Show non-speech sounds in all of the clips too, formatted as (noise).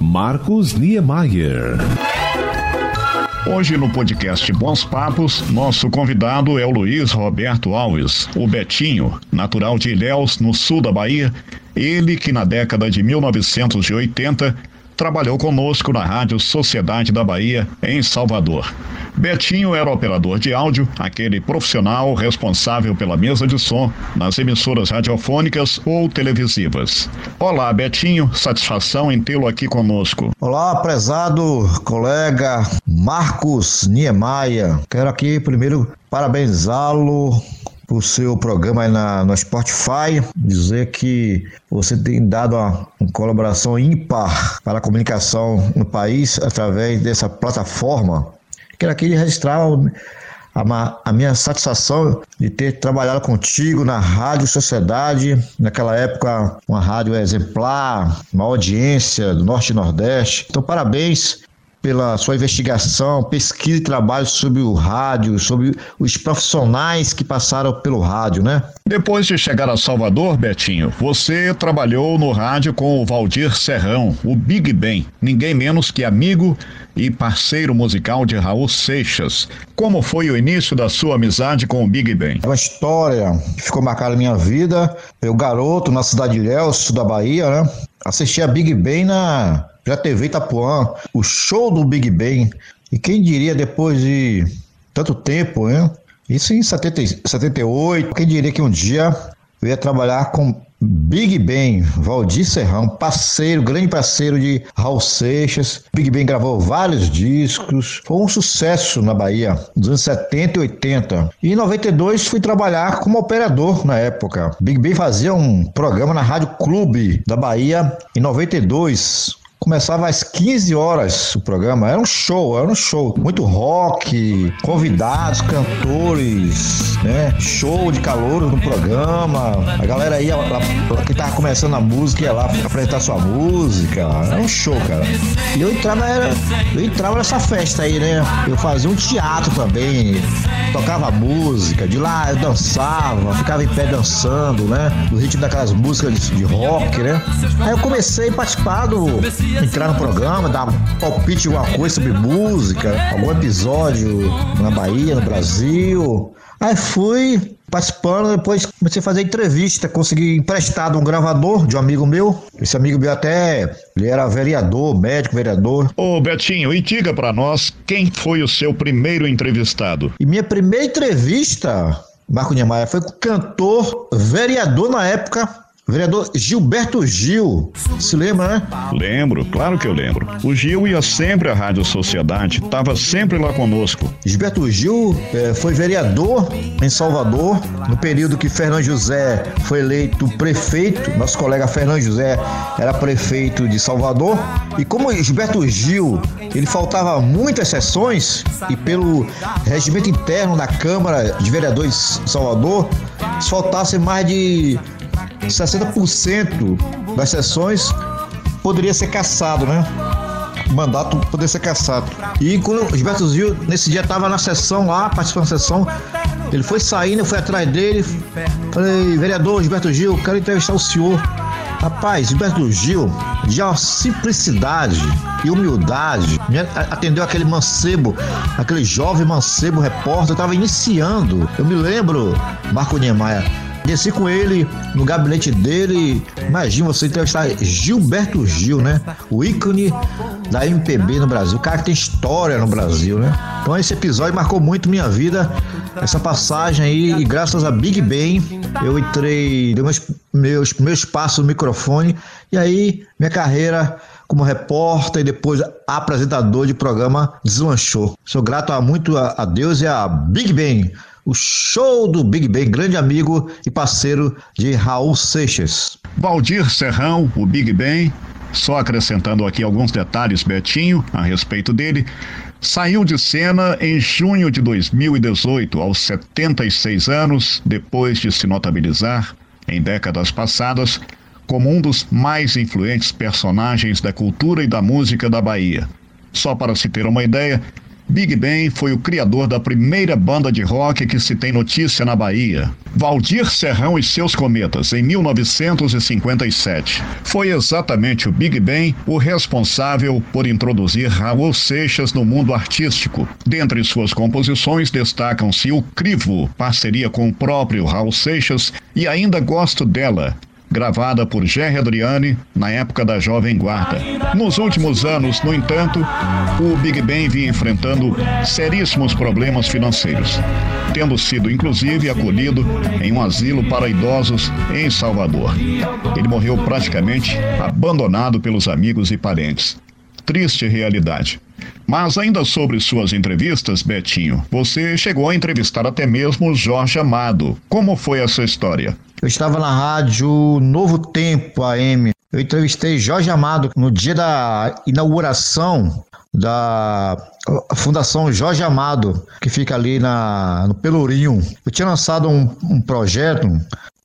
Marcos Niemeyer. Hoje no podcast Bons Papos, nosso convidado é o Luiz Roberto Alves, o Betinho, natural de Ilhéus, no sul da Bahia. Ele que na década de 1980 trabalhou conosco na Rádio Sociedade da Bahia, em Salvador. Betinho era operador de áudio, aquele profissional responsável pela mesa de som nas emissoras radiofônicas ou televisivas. Olá, Betinho, satisfação em tê-lo aqui conosco. Olá, prezado colega Marcos Niemeyer. Quero aqui primeiro parabenizá-lo por seu programa na, no Spotify, dizer que você tem dado uma, uma, colaboração ímpar para a comunicação no país através dessa plataforma. Quero aqui registrar a, a, minha satisfação de ter trabalhado contigo na Rádio Sociedade, naquela época uma rádio exemplar, uma audiência do Norte e Nordeste. Então, parabéns pela sua investigação, pesquisa e trabalho sobre o rádio, sobre os profissionais que passaram pelo rádio, né? Depois de chegar a Salvador, Betinho, você trabalhou no rádio com o Valdir Serrão, o Big Ben, ninguém menos que amigo e parceiro musical de Raul Seixas. Como foi o início da sua amizade com o Big Ben? É uma história que ficou marcada na minha vida. Eu, garoto, na cidade de Ilhéus, da Bahia, né? Assisti a Big Ben na já TV Itapuã, o show do Big Bang. E quem diria depois de tanto tempo, né? Isso em 70, 78, quem diria que um dia eu ia trabalhar com Big Ben, Valdir Serrão, parceiro, grande parceiro de Raul Seixas. Big Ben gravou vários discos, foi um sucesso na Bahia, nos anos 70 e 80. E em 92 fui trabalhar como operador na época. Big Ben fazia um programa na Rádio Clube da Bahia em 92. Começava às 15 horas o programa, era um show, era um show. Muito rock, convidados, cantores, né? Show de calor no programa. A galera ia lá, que tava começando a música, ia lá apresentar sua música. Era um show, cara. E eu entrava, era, eu entrava nessa festa aí, né? Eu fazia um teatro também, tocava música, de lá eu dançava, ficava em pé dançando, né? No ritmo daquelas músicas de, de rock, né? Aí eu comecei a participar do entrar no programa, dar palpite alguma coisa sobre música, algum episódio na Bahia, no Brasil. Aí fui participando, depois comecei a fazer entrevista, consegui emprestado um gravador de um amigo meu. Esse amigo meu até, ele era vereador, médico vereador. Ô Betinho, e diga para nós quem foi o seu primeiro entrevistado? E minha primeira entrevista, Marco Niemeyer, foi com o cantor, vereador na época, Vereador Gilberto Gil, se lembra, né? Lembro, claro que eu lembro. O Gil ia sempre à Rádio Sociedade, estava sempre lá conosco. Gilberto Gil é, foi vereador em Salvador, no período que Fernando José foi eleito prefeito. Nosso colega Fernando José era prefeito de Salvador. E como Gilberto Gil, ele faltava muitas sessões, e pelo regimento interno da Câmara de Vereadores de Salvador, se faltasse mais de 60% das sessões poderia ser cassado, né? O mandato poderia ser cassado. E quando o Gilberto Gil, nesse dia, estava na sessão lá, participando da sessão, ele foi saindo, eu fui atrás dele, falei, vereador Gilberto Gil, quero entrevistar o senhor. Rapaz, Gilberto Gil, de simplicidade e humildade, atendeu aquele mancebo, aquele jovem mancebo repórter, estava iniciando. Eu me lembro, Marco Niemeyer, Desci com ele no gabinete dele. Imagina você entrevistar Gilberto Gil, né? O ícone da MPB no Brasil. O cara que tem história no Brasil, né? Então esse episódio marcou muito minha vida. Essa passagem aí, e graças a Big Ben, eu entrei, dei meus, meus primeiros passos no microfone, e aí minha carreira como repórter e depois apresentador de programa deslanchou. Sou grato a muito a, a Deus e a Big Ben o show do Big Bang, grande amigo e parceiro de Raul Seixas. Valdir Serrão, o Big Bang, só acrescentando aqui alguns detalhes, Betinho, a respeito dele, saiu de cena em junho de 2018, aos 76 anos, depois de se notabilizar, em décadas passadas, como um dos mais influentes personagens da cultura e da música da Bahia. Só para se ter uma ideia, Big Ben foi o criador da primeira banda de rock que se tem notícia na Bahia. Valdir Serrão e seus Cometas, em 1957. Foi exatamente o Big Ben o responsável por introduzir Raul Seixas no mundo artístico. Dentre suas composições destacam-se O Crivo, parceria com o próprio Raul Seixas, e Ainda Gosto Dela, gravada por Jerry Adriani na época da Jovem Guarda. Nos últimos anos, no entanto, o Big Ben vinha enfrentando seríssimos problemas financeiros, tendo sido inclusive acolhido em um asilo para idosos em Salvador. Ele morreu praticamente abandonado pelos amigos e parentes. Triste realidade. Mas ainda sobre suas entrevistas, Betinho, você chegou a entrevistar até mesmo Jorge Amado. Como foi essa história? Eu estava na rádio Novo Tempo AM. Eu entrevistei Jorge Amado no dia da inauguração da Fundação Jorge Amado, que fica ali na, no Pelourinho. Eu tinha lançado um, um projeto,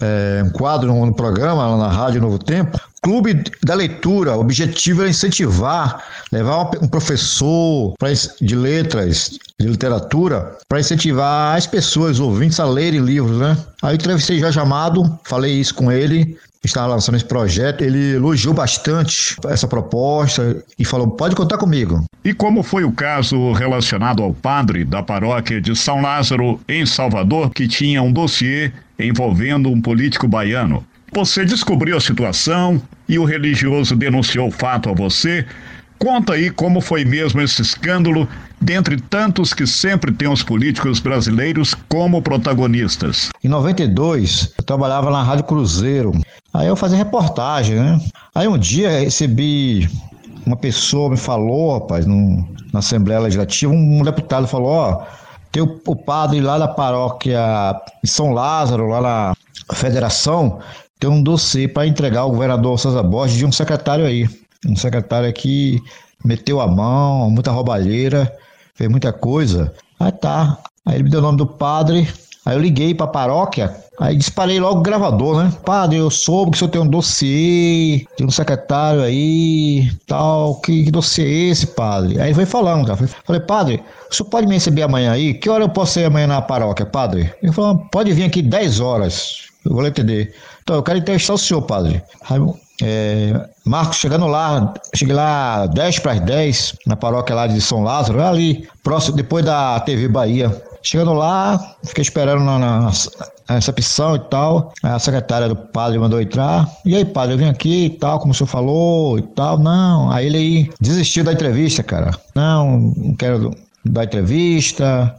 é, um quadro no, no programa, lá na Rádio Novo Tempo, Clube da Leitura, o objetivo era incentivar, levar um professor de letras, de literatura, para incentivar as pessoas, ouvintes, a lerem livros, né? Aí entrevistei Jorge Amado, falei isso com ele, estava lançando esse projeto, ele elogiou bastante essa proposta e falou: pode contar comigo. E como foi o caso relacionado ao padre da paróquia de São Lázaro, em Salvador, que tinha um dossiê envolvendo um político baiano? Você descobriu a situação e o religioso denunciou o fato a você. Conta aí como foi mesmo esse escândalo, dentre tantos que sempre tem os políticos brasileiros como protagonistas. Em 92, eu trabalhava na Rádio Cruzeiro. Aí eu fazia reportagem, né? Aí um dia recebi uma pessoa me falou, rapaz, no, na Assembleia Legislativa, um deputado falou, ó, tem o, o padre lá da paróquia São Lázaro, lá na Federação, tem um dossiê para entregar ao governador César Borges de um secretário aí. Um secretário que meteu a mão, muita roubalheira, fez muita coisa. Aí tá. Aí ele me deu o nome do padre. Aí eu liguei pra paróquia, aí disparei logo o gravador, né? Padre, eu soube que o senhor tem um dossiê de um secretário aí, tal. Que, que dossiê é esse, padre? Aí foi falando, cara. Falei, padre, o senhor pode me receber amanhã aí? Que hora eu posso ir amanhã na paróquia, padre? Ele falou, pode vir aqui 10 horas. Eu vou entender. Então, eu quero entrevistar o senhor, padre. Aí, é, Marcos, chegando lá, cheguei lá 10 para as 10, na paróquia lá de São Lázaro, ali, próximo, depois da TV Bahia. Chegando lá, fiquei esperando na, na, na recepção e tal. A secretária do padre mandou entrar. E aí, padre, eu vim aqui e tal, como o senhor falou e tal. Não, aí ele aí desistiu da entrevista, cara. Não, não quero dar entrevista.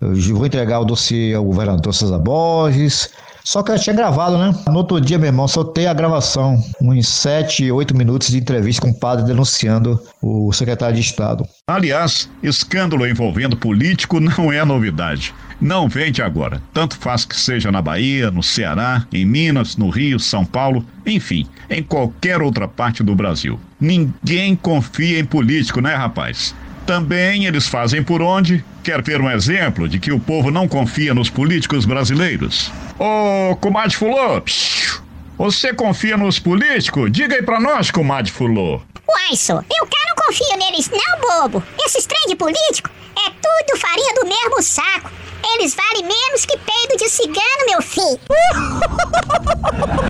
Eu vou entregar o dossiê ao governador César Borges. Só que eu tinha gravado, né? No outro dia, meu irmão, soltei a gravação. Uns 7, 8 minutos de entrevista com o padre denunciando o secretário de Estado. Aliás, escândalo envolvendo político não é novidade. Não vem de agora. Tanto faz que seja na Bahia, no Ceará, em Minas, no Rio, São Paulo, enfim, em qualquer outra parte do Brasil. Ninguém confia em político, né, rapaz? Também eles fazem por onde? Quer ver um exemplo de que o povo não confia nos políticos brasileiros? Ô, comadre Fulô, você confia nos políticos? Diga aí pra nós, comadre Fulô. Uai, só, eu cá não confio neles não, bobo. Esses trem de político é tudo farinha do mesmo saco. Eles valem menos que peido de cigano, meu filho.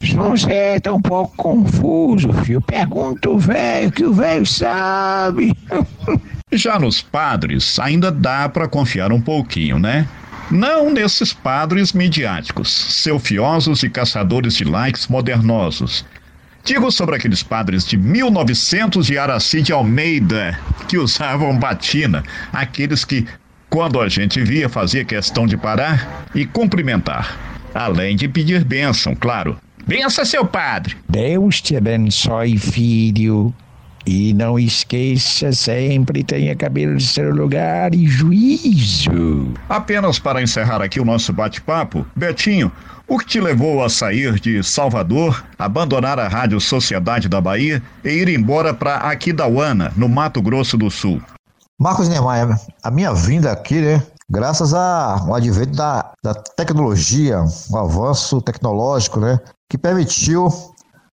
José tá um pouco confuso, filho. Pergunta o velho, que o velho sabe. (laughs) Já nos padres, ainda dá para confiar um pouquinho, né? Não nesses padres midiáticos, selfiosos e caçadores de likes modernosos. Digo sobre aqueles padres de 1900 de Araci de Almeida, que usavam batina, aqueles que, quando a gente via, fazia questão de parar e cumprimentar, além de pedir bênção, claro. Bença, seu padre! Deus te abençoe, filho. E não esqueça, sempre tenha cabelo de seu lugar e juízo. Apenas para encerrar aqui o nosso bate-papo, Betinho, o que te levou a sair de Salvador, abandonar a Rádio Sociedade da Bahia e ir embora para Aquidauana, no Mato Grosso do Sul? Marcos Neymar, a minha vinda aqui, né? Graças ao advento da, da tecnologia, o avanço tecnológico, né? Que permitiu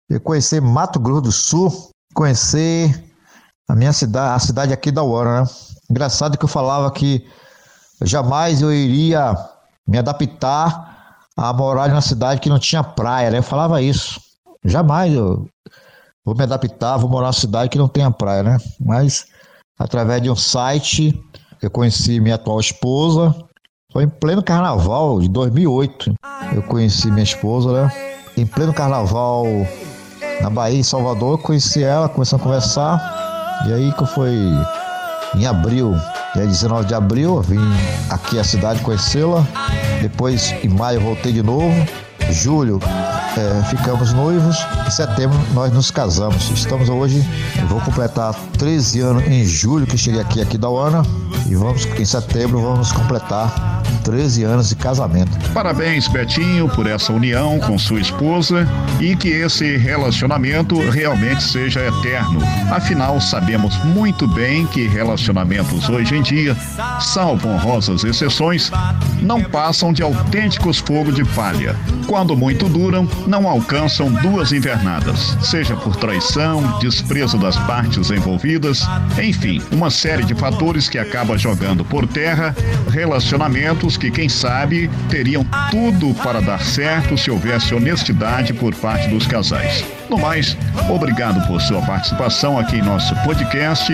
eu conhecer Mato Grosso do Sul conhecer a minha cidade, a cidade aqui da Hora, né? Engraçado que eu falava que jamais eu iria me adaptar a morar em uma cidade que não tinha praia, né? Eu falava isso. Jamais eu vou me adaptar, vou morar em uma cidade que não tenha praia, né? Mas através de um site eu conheci minha atual esposa. Foi em pleno carnaval de 2008. Eu conheci minha esposa, né? Em pleno carnaval na Bahia, em Salvador, conheci ela, começamos a conversar. E aí que foi em abril, dia 19 de abril, vim aqui à cidade conhecê-la. Depois, em maio, voltei de novo. Julho, é, ficamos noivos. Em setembro, nós nos casamos. Estamos hoje, vou completar 13 anos em julho que cheguei aqui, aqui da UANA. E vamos, em setembro, vamos completar 13 anos de casamento. Parabéns, Betinho, por essa união com sua esposa e que esse relacionamento realmente seja eterno. Afinal, sabemos muito bem que relacionamentos hoje em dia, salvo honrosas exceções, não passam de autênticos fogo de palha. Quando muito duram, não alcançam duas invernadas, seja por traição, desprezo das partes envolvidas, enfim, uma série de fatores que acaba jogando por terra relacionamentos que, quem sabe, teriam tudo para dar certo se houvesse honestidade por parte dos casais. No mais, obrigado por sua participação aqui em nosso podcast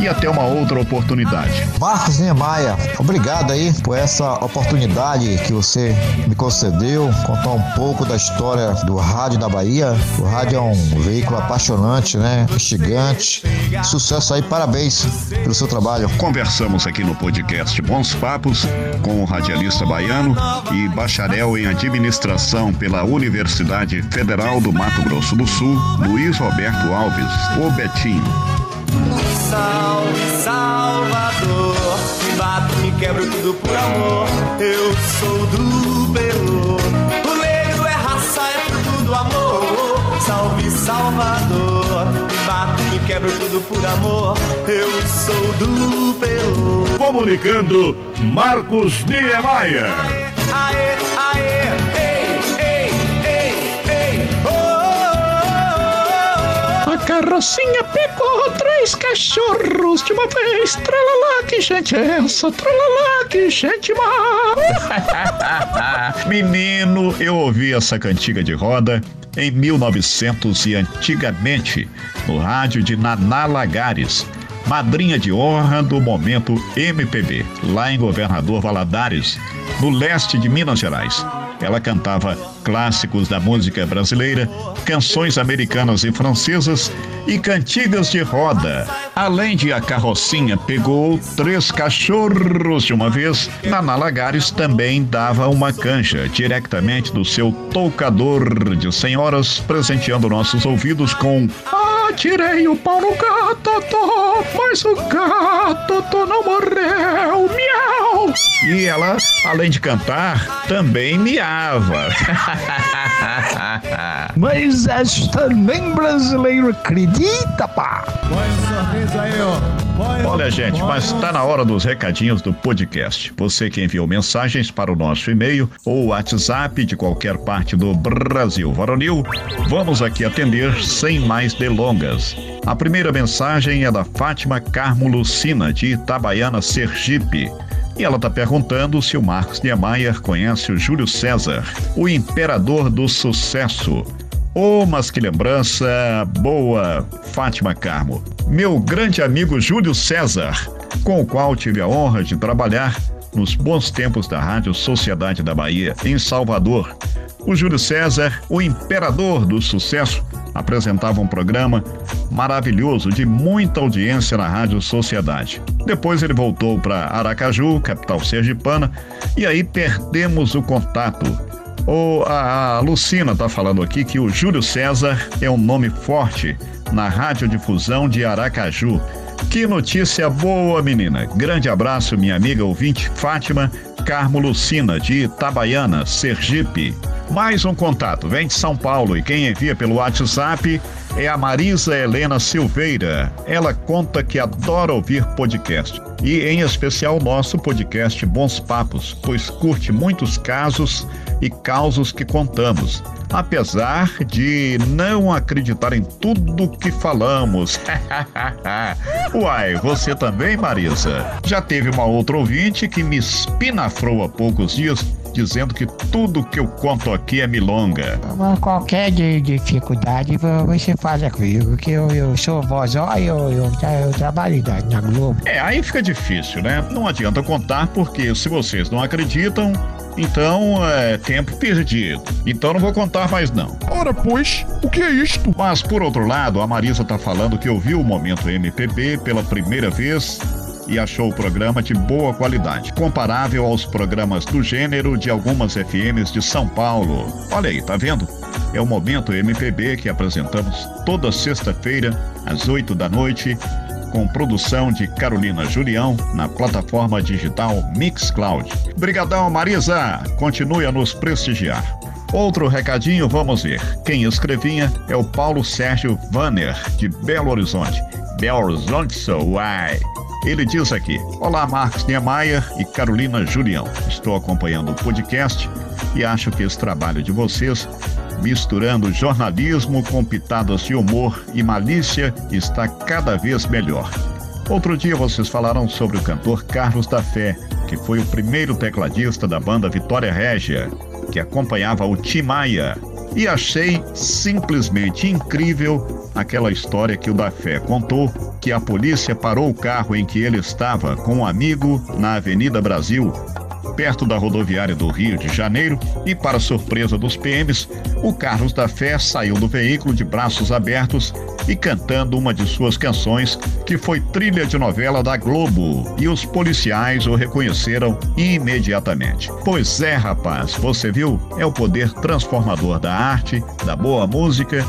e até uma outra oportunidade. Marcos Niemeyer, obrigado aí por essa oportunidade que você me concedeu, contar um pouco da história do rádio da Bahia. O rádio é um veículo apaixonante, né? Instigante. Sucesso aí, parabéns pelo seu trabalho. Conversamos aqui no podcast Bons Papos com o radialista baiano e bacharel em administração pela Universidade Federal do Mato Grosso do Sul, Luiz Roberto Alves, o Betinho. Salve, Salvador, me bato, me quebro tudo por amor. Eu sou do Belo, o negro é raça, é fruto do amor. Salve, Salvador, me bato, me quebro tudo por amor. Eu sou do Belo. Comunicando Marcos Niemeyer. Carrocinha pegou três cachorros de uma vez. Tralalá, que gente é essa? Tralalá, que gente má. (laughs) Menino, eu ouvi essa cantiga de roda em 1900 e antigamente no rádio de Naná Lagares, madrinha de honra do momento MPB, lá em Governador Valadares, no leste de Minas Gerais. Ela cantava clássicos da música brasileira, canções americanas e francesas e cantigas de roda. Além de a carrocinha pegou três cachorros de uma vez, Naná Lagares também dava uma canja diretamente do seu toucador de senhoras, presenteando nossos ouvidos com Tirei o pau no gato, mas o gato não morreu. Miau! E ela, além de cantar, também miava. (laughs) Mas és também brasileiro, acredita, pá? Olha, gente, mas está na hora dos recadinhos do podcast. Você que enviou mensagens para o nosso e-mail ou WhatsApp de qualquer parte do Brasil Varonil, vamos aqui atender sem mais delongas. A primeira mensagem é da Fátima Carmo Lucina, de Itabaiana, Sergipe. E ela está perguntando se o Marcos Niemeyer conhece o Júlio César, o imperador do sucesso. Oh, mas que lembrança boa, Fátima Carmo. Meu grande amigo Júlio César, com o qual tive a honra de trabalhar nos bons tempos da Rádio Sociedade da Bahia, em Salvador. O Júlio César, o imperador do sucesso, apresentava um programa maravilhoso de muita audiência na Rádio Sociedade. Depois ele voltou para Aracaju, capital sergipana, e aí perdemos o contato. O, a, a Lucina está falando aqui que o Júlio César é um nome forte na radiodifusão de Aracaju. Que notícia boa, menina. Grande abraço, minha amiga ouvinte Fátima Carmo Lucina, de Itabaiana, Sergipe. Mais um contato, vem de São Paulo e quem envia pelo WhatsApp é a Marisa Helena Silveira. Ela conta que adora ouvir podcast e, em especial, nosso podcast Bons Papos, pois curte muitos casos e causos que contamos, apesar de não acreditar em tudo que falamos. (laughs) Uai, você também, Marisa? Já teve uma outra ouvinte que me espinafrou há poucos dias dizendo que tudo que eu conto aqui é milonga. Qualquer dificuldade você fala comigo, que eu, eu sou vozó e eu, eu, eu, trabalho na Globo. É, aí fica difícil, né? Não adianta contar, porque se vocês não acreditam, então é tempo perdido. Então não vou contar mais não. Ora, pois, o que é isto? Mas por outro lado, a Marisa tá falando que ouviu o Momento MPB pela primeira vez e achou o programa de boa qualidade, comparável aos programas do gênero de algumas FMs de São Paulo. Olha aí, tá vendo? É o Momento MPB que apresentamos toda sexta-feira, às 8 da noite, com produção de Carolina Julião na plataforma digital Mixcloud. Brigadão, Marisa! Continue a nos prestigiar. Outro recadinho, vamos ver. Quem escrevinha é o Paulo Sérgio Vanner, de Belo Horizonte. Belo Horizonte, so why? Ele diz aqui: Olá, Marcos Niemeyer e Carolina Julião. Estou acompanhando o podcast e acho que esse trabalho de vocês, misturando jornalismo com pitadas de humor e malícia, está cada vez melhor. Outro dia vocês falaram sobre o cantor Carlos da Fé, que foi o primeiro tecladista da banda Vitória Régia, que acompanhava o Tim Maia. E achei simplesmente incrível aquela história que o da Fé contou que a polícia parou o carro em que ele estava com um amigo na Avenida Brasil, perto da rodoviária do Rio de Janeiro, e, para surpresa dos PMs, o Carlos da Fé saiu do veículo de braços abertos e cantando uma de suas canções, que foi trilha de novela da Globo, e os policiais o reconheceram imediatamente. Pois é, rapaz, você viu? É o poder transformador da arte, da boa música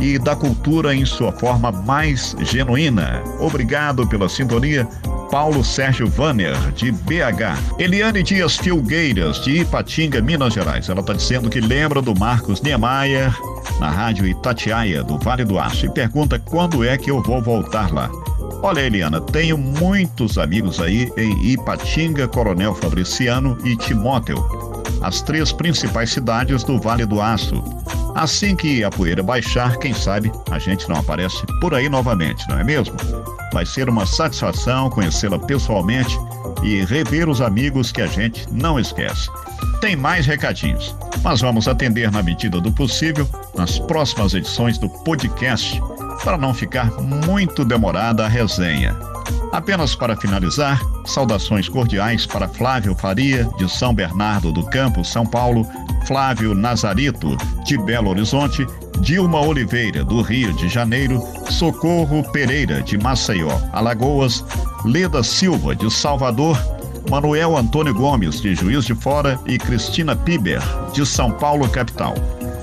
e da cultura em sua forma mais genuína. Obrigado pela sintonia. Paulo Sérgio Vanner, de BH. Eliane Dias Filgueiras, de Ipatinga, Minas Gerais. Ela está dizendo que lembra do Marcos Niemeyer na rádio Itatiaia, do Vale do Aço, e pergunta quando é que eu vou voltar lá. Olha, Eliana, tenho muitos amigos aí em Ipatinga, Coronel Fabriciano e Timóteo, as três principais cidades do Vale do Aço. Assim que a poeira baixar, quem sabe a gente não aparece por aí novamente, não é mesmo? Vai ser uma satisfação conhecê-la pessoalmente e rever os amigos que a gente não esquece. Tem mais recadinhos, mas vamos atender na medida do possível nas próximas edições do podcast para não ficar muito demorada a resenha. Apenas para finalizar, saudações cordiais para Flávio Faria, de São Bernardo do Campo, São Paulo, Flávio Nazarito, de Belo Horizonte, Dilma Oliveira, do Rio de Janeiro, Socorro Pereira, de Maceió, Alagoas, Leda Silva, de Salvador, Manuel Antônio Gomes, de Juiz de Fora, e Cristina Piber, de São Paulo, capital.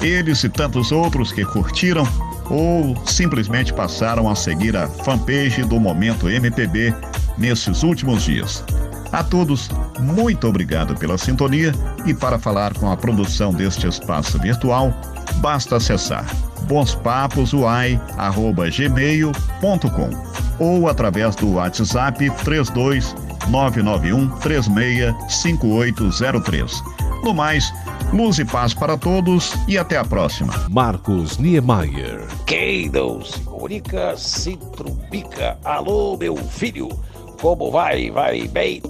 Eles e tantos outros que curtiram ou simplesmente passaram a seguir a fanpage do Momento MPB nesses últimos dias. A todos, muito obrigado pela sintonia e para falar com a produção deste espaço virtual, basta acessar bonspapos.gmail.com ou através do WhatsApp 32 991 36 5803. No mais, luz e paz para todos e até a próxima. Marcos Niemeyer. Quem não se comunica, se trubica. Alô, meu filho, como vai? Vai bem?